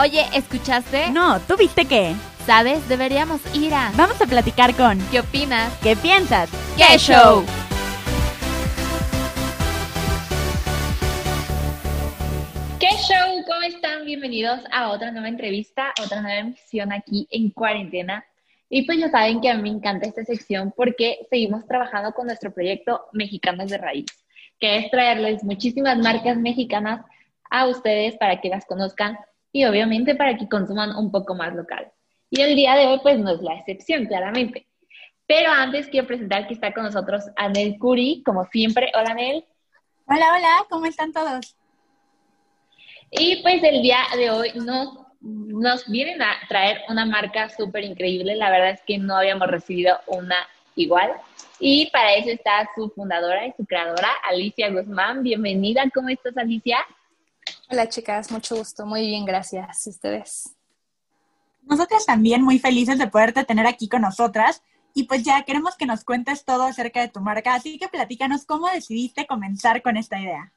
Oye, ¿escuchaste? No, ¿tú viste qué? ¿Sabes? Deberíamos ir a... Vamos a platicar con... ¿Qué opinas? ¿Qué piensas? ¡Qué show! ¿Qué show? ¿Cómo están? Bienvenidos a otra nueva entrevista, otra nueva emisión aquí en cuarentena. Y pues ya saben que a mí me encanta esta sección porque seguimos trabajando con nuestro proyecto Mexicanos de Raíz, que es traerles muchísimas marcas mexicanas a ustedes para que las conozcan y obviamente para que consuman un poco más local. Y el día de hoy pues no es la excepción, claramente. Pero antes quiero presentar que está con nosotros Anel Curi, como siempre. Hola Anel. Hola, hola, ¿cómo están todos? Y pues el día de hoy nos, nos vienen a traer una marca súper increíble. La verdad es que no habíamos recibido una igual. Y para eso está su fundadora y su creadora, Alicia Guzmán. Bienvenida, ¿cómo estás Alicia? Hola chicas, mucho gusto, muy bien, gracias. ¿Ustedes? Nosotras también muy felices de poderte tener aquí con nosotras. Y pues ya queremos que nos cuentes todo acerca de tu marca, así que platícanos cómo decidiste comenzar con esta idea.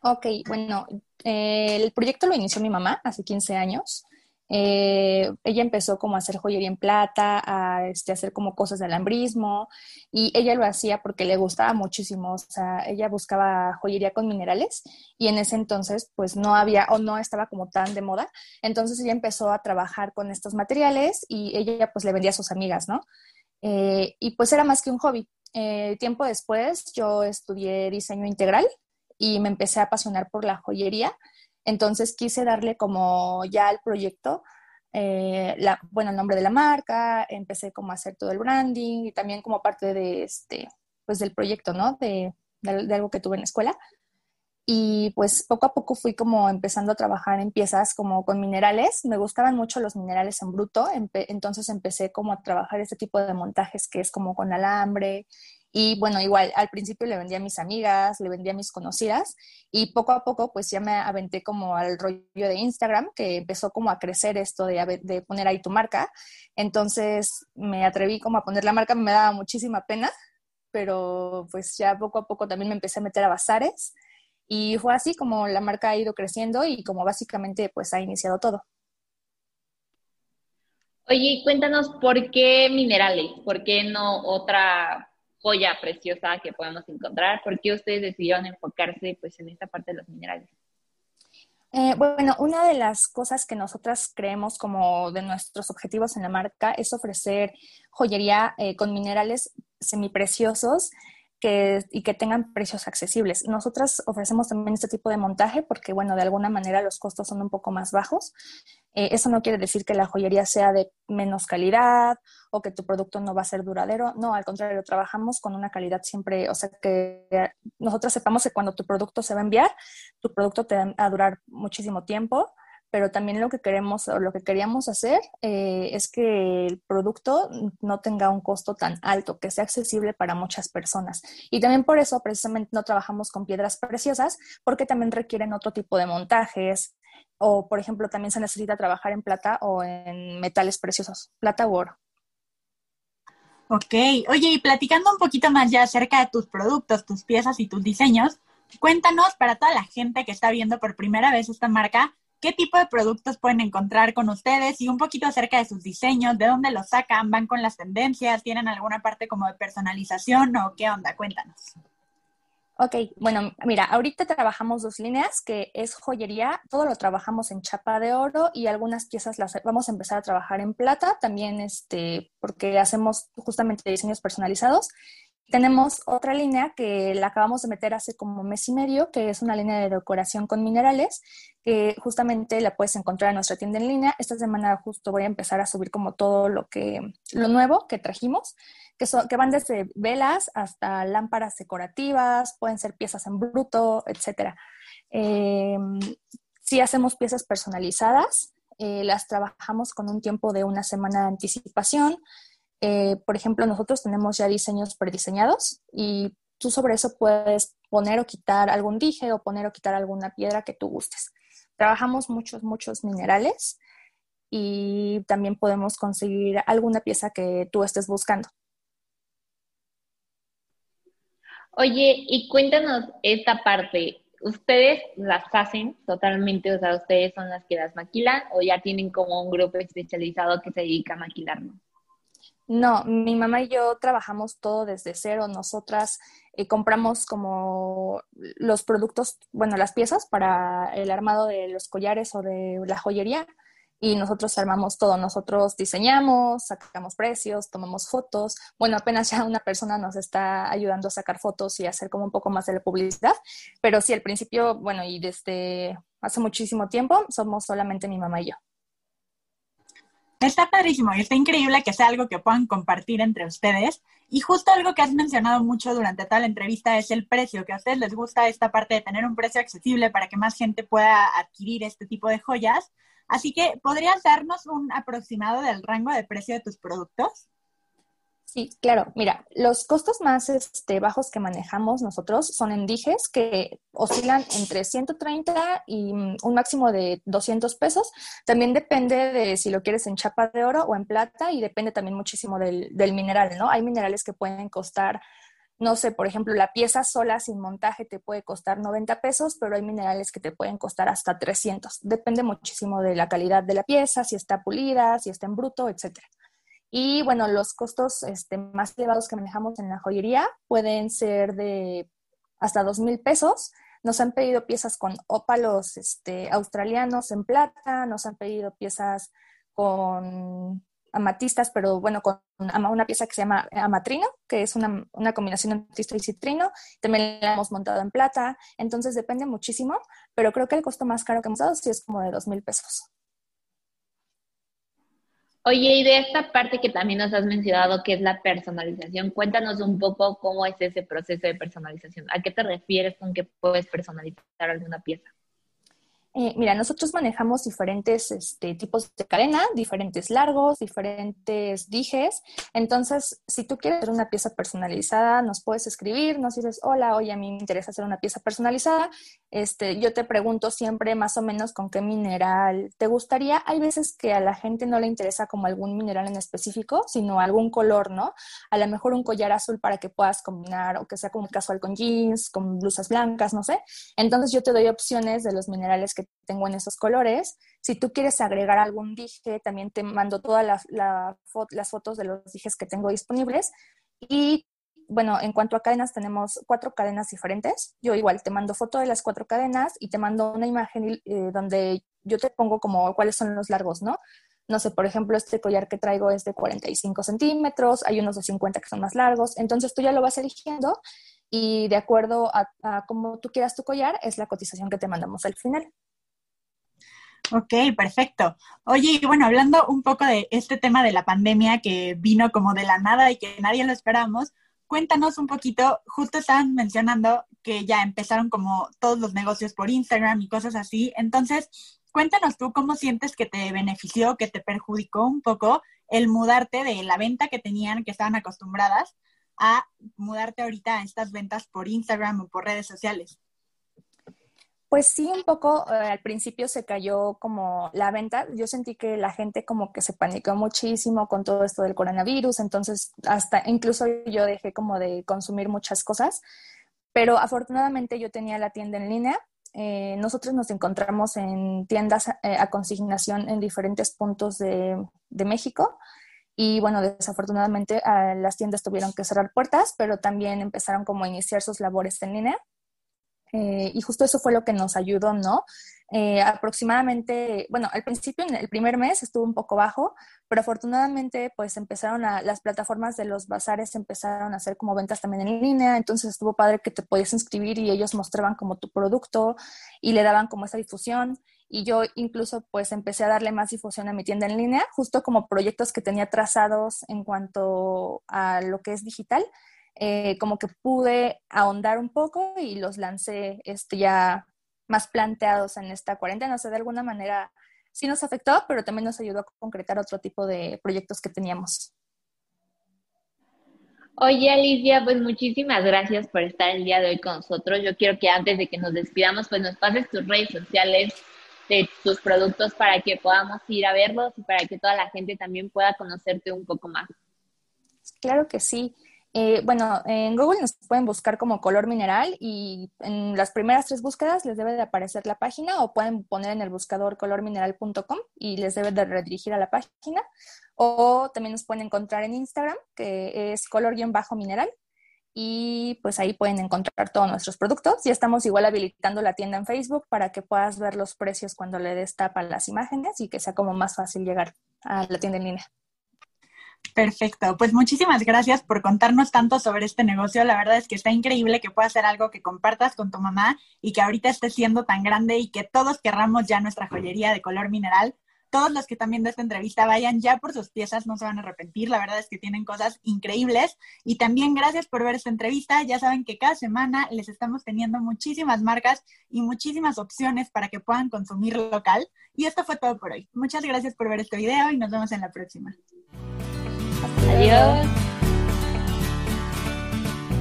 Ok, bueno, eh, el proyecto lo inició mi mamá hace 15 años. Eh, ella empezó como a hacer joyería en plata, a este, hacer como cosas de alambrismo y ella lo hacía porque le gustaba muchísimo, o sea, ella buscaba joyería con minerales y en ese entonces pues no había o no estaba como tan de moda, entonces ella empezó a trabajar con estos materiales y ella pues le vendía a sus amigas, ¿no? Eh, y pues era más que un hobby. Eh, tiempo después yo estudié diseño integral y me empecé a apasionar por la joyería entonces quise darle como ya al proyecto, eh, la, bueno, el nombre de la marca, empecé como a hacer todo el branding y también como parte de este, pues del proyecto, ¿no? De, de, algo que tuve en la escuela. Y pues poco a poco fui como empezando a trabajar en piezas como con minerales. Me gustaban mucho los minerales en bruto, entonces empecé como a trabajar este tipo de montajes que es como con alambre y bueno, igual al principio le vendía a mis amigas, le vendía a mis conocidas y poco a poco pues ya me aventé como al rollo de Instagram que empezó como a crecer esto de, de poner ahí tu marca. Entonces me atreví como a poner la marca, me daba muchísima pena, pero pues ya poco a poco también me empecé a meter a bazares y fue así como la marca ha ido creciendo y como básicamente pues ha iniciado todo. Oye, cuéntanos por qué minerales, por qué no otra joya preciosa que podemos encontrar. ¿Por qué ustedes decidieron enfocarse pues, en esta parte de los minerales? Eh, bueno, una de las cosas que nosotras creemos como de nuestros objetivos en la marca es ofrecer joyería eh, con minerales semipreciosos que, y que tengan precios accesibles. Nosotras ofrecemos también este tipo de montaje porque, bueno, de alguna manera los costos son un poco más bajos. Eh, eso no quiere decir que la joyería sea de menos calidad o que tu producto no va a ser duradero. No, al contrario, trabajamos con una calidad siempre, o sea, que nosotros sepamos que cuando tu producto se va a enviar, tu producto te va a durar muchísimo tiempo pero también lo que queremos o lo que queríamos hacer eh, es que el producto no tenga un costo tan alto, que sea accesible para muchas personas. Y también por eso precisamente no trabajamos con piedras preciosas, porque también requieren otro tipo de montajes, o por ejemplo también se necesita trabajar en plata o en metales preciosos, plata u oro. Ok, oye, y platicando un poquito más ya acerca de tus productos, tus piezas y tus diseños, cuéntanos para toda la gente que está viendo por primera vez esta marca, qué tipo de productos pueden encontrar con ustedes y un poquito acerca de sus diseños, de dónde los sacan, van con las tendencias, tienen alguna parte como de personalización o qué onda, cuéntanos. Ok, bueno, mira, ahorita trabajamos dos líneas, que es joyería, todo lo trabajamos en chapa de oro y algunas piezas las vamos a empezar a trabajar en plata, también este, porque hacemos justamente diseños personalizados tenemos otra línea que la acabamos de meter hace como mes y medio, que es una línea de decoración con minerales, que justamente la puedes encontrar en nuestra tienda en línea. Esta semana justo voy a empezar a subir como todo lo que, lo nuevo que trajimos, que, son, que van desde velas hasta lámparas decorativas, pueden ser piezas en bruto, etc. Eh, sí hacemos piezas personalizadas, eh, las trabajamos con un tiempo de una semana de anticipación. Eh, por ejemplo, nosotros tenemos ya diseños prediseñados y tú sobre eso puedes poner o quitar algún dije o poner o quitar alguna piedra que tú gustes. Trabajamos muchos, muchos minerales y también podemos conseguir alguna pieza que tú estés buscando. Oye, y cuéntanos esta parte. ¿ustedes las hacen totalmente? O sea, ¿ustedes son las que las maquilan o ya tienen como un grupo especializado que se dedica a maquilarlo? No, mi mamá y yo trabajamos todo desde cero. Nosotras eh, compramos como los productos, bueno, las piezas para el armado de los collares o de la joyería y nosotros armamos todo. Nosotros diseñamos, sacamos precios, tomamos fotos. Bueno, apenas ya una persona nos está ayudando a sacar fotos y hacer como un poco más de la publicidad, pero sí, al principio, bueno, y desde hace muchísimo tiempo somos solamente mi mamá y yo. Está padrísimo y está increíble que sea algo que puedan compartir entre ustedes. Y justo algo que has mencionado mucho durante toda la entrevista es el precio, que a ustedes les gusta esta parte de tener un precio accesible para que más gente pueda adquirir este tipo de joyas. Así que, ¿podrías darnos un aproximado del rango de precio de tus productos? Sí, claro. Mira, los costos más este, bajos que manejamos nosotros son en dijes que oscilan entre 130 y mm, un máximo de 200 pesos. También depende de si lo quieres en chapa de oro o en plata y depende también muchísimo del, del mineral, ¿no? Hay minerales que pueden costar no sé, por ejemplo, la pieza sola sin montaje te puede costar 90 pesos, pero hay minerales que te pueden costar hasta 300. Depende muchísimo de la calidad de la pieza, si está pulida, si está en bruto, etcétera. Y bueno, los costos este, más elevados que manejamos en la joyería pueden ser de hasta dos mil pesos. Nos han pedido piezas con ópalos este, australianos en plata, nos han pedido piezas con amatistas, pero bueno, con una pieza que se llama amatrino, que es una, una combinación de amatista y citrino. También la hemos montado en plata. Entonces depende muchísimo, pero creo que el costo más caro que hemos dado sí es como de dos mil pesos. Oye, y de esta parte que también nos has mencionado, que es la personalización, cuéntanos un poco cómo es ese proceso de personalización. ¿A qué te refieres con que puedes personalizar alguna pieza? Eh, mira, nosotros manejamos diferentes este, tipos de cadena, diferentes largos, diferentes dijes. Entonces, si tú quieres hacer una pieza personalizada, nos puedes escribir, nos dices, hola, oye, a mí me interesa hacer una pieza personalizada. Este, yo te pregunto siempre más o menos con qué mineral te gustaría. Hay veces que a la gente no le interesa como algún mineral en específico, sino algún color, ¿no? A lo mejor un collar azul para que puedas combinar o que sea como casual con jeans, con blusas blancas, no sé. Entonces, yo te doy opciones de los minerales que tengo en esos colores. Si tú quieres agregar algún dije, también te mando todas las fotos de los dijes que tengo disponibles. Y bueno, en cuanto a cadenas, tenemos cuatro cadenas diferentes. Yo igual te mando foto de las cuatro cadenas y te mando una imagen eh, donde yo te pongo como cuáles son los largos, ¿no? No sé, por ejemplo, este collar que traigo es de 45 centímetros, hay unos de 50 que son más largos, entonces tú ya lo vas eligiendo y de acuerdo a, a cómo tú quieras tu collar, es la cotización que te mandamos al final. Ok, perfecto. Oye, y bueno, hablando un poco de este tema de la pandemia que vino como de la nada y que nadie lo esperamos, cuéntanos un poquito, justo estaban mencionando que ya empezaron como todos los negocios por Instagram y cosas así, entonces cuéntanos tú cómo sientes que te benefició, que te perjudicó un poco el mudarte de la venta que tenían, que estaban acostumbradas, a mudarte ahorita a estas ventas por Instagram o por redes sociales. Pues sí, un poco eh, al principio se cayó como la venta. Yo sentí que la gente como que se panicó muchísimo con todo esto del coronavirus, entonces hasta incluso yo dejé como de consumir muchas cosas, pero afortunadamente yo tenía la tienda en línea. Eh, nosotros nos encontramos en tiendas eh, a consignación en diferentes puntos de, de México. Y bueno, desafortunadamente las tiendas tuvieron que cerrar puertas, pero también empezaron como a iniciar sus labores en línea. Eh, y justo eso fue lo que nos ayudó, ¿no? Eh, aproximadamente, bueno, al principio, en el primer mes estuvo un poco bajo, pero afortunadamente pues empezaron a, las plataformas de los bazares empezaron a hacer como ventas también en línea, entonces estuvo padre que te podías inscribir y ellos mostraban como tu producto y le daban como esa difusión y yo incluso pues empecé a darle más difusión a mi tienda en línea, justo como proyectos que tenía trazados en cuanto a lo que es digital eh, como que pude ahondar un poco y los lancé este, ya más planteados en esta cuarentena. O sea, de alguna manera sí nos afectó, pero también nos ayudó a concretar otro tipo de proyectos que teníamos. Oye, Alicia, pues muchísimas gracias por estar el día de hoy con nosotros. Yo quiero que antes de que nos despidamos, pues nos pases tus redes sociales de tus productos para que podamos ir a verlos y para que toda la gente también pueda conocerte un poco más. Claro que sí. Eh, bueno, en Google nos pueden buscar como color mineral y en las primeras tres búsquedas les debe de aparecer la página o pueden poner en el buscador colormineral.com y les debe de redirigir a la página. O también nos pueden encontrar en Instagram, que es color-mineral. Y pues ahí pueden encontrar todos nuestros productos. Y estamos igual habilitando la tienda en Facebook para que puedas ver los precios cuando le destapan las imágenes y que sea como más fácil llegar a la tienda en línea. Perfecto, pues muchísimas gracias por contarnos tanto sobre este negocio. La verdad es que está increíble que pueda ser algo que compartas con tu mamá y que ahorita esté siendo tan grande y que todos querramos ya nuestra joyería de color mineral. Todos los que también de esta entrevista vayan ya por sus piezas, no se van a arrepentir. La verdad es que tienen cosas increíbles. Y también gracias por ver esta entrevista. Ya saben que cada semana les estamos teniendo muchísimas marcas y muchísimas opciones para que puedan consumir local. Y esto fue todo por hoy. Muchas gracias por ver este video y nos vemos en la próxima. Adiós.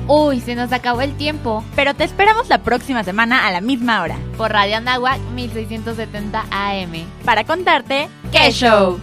Uy, se nos acabó el tiempo, pero te esperamos la próxima semana a la misma hora Por Radio Anáhuac 1670 AM. para contarte qué show.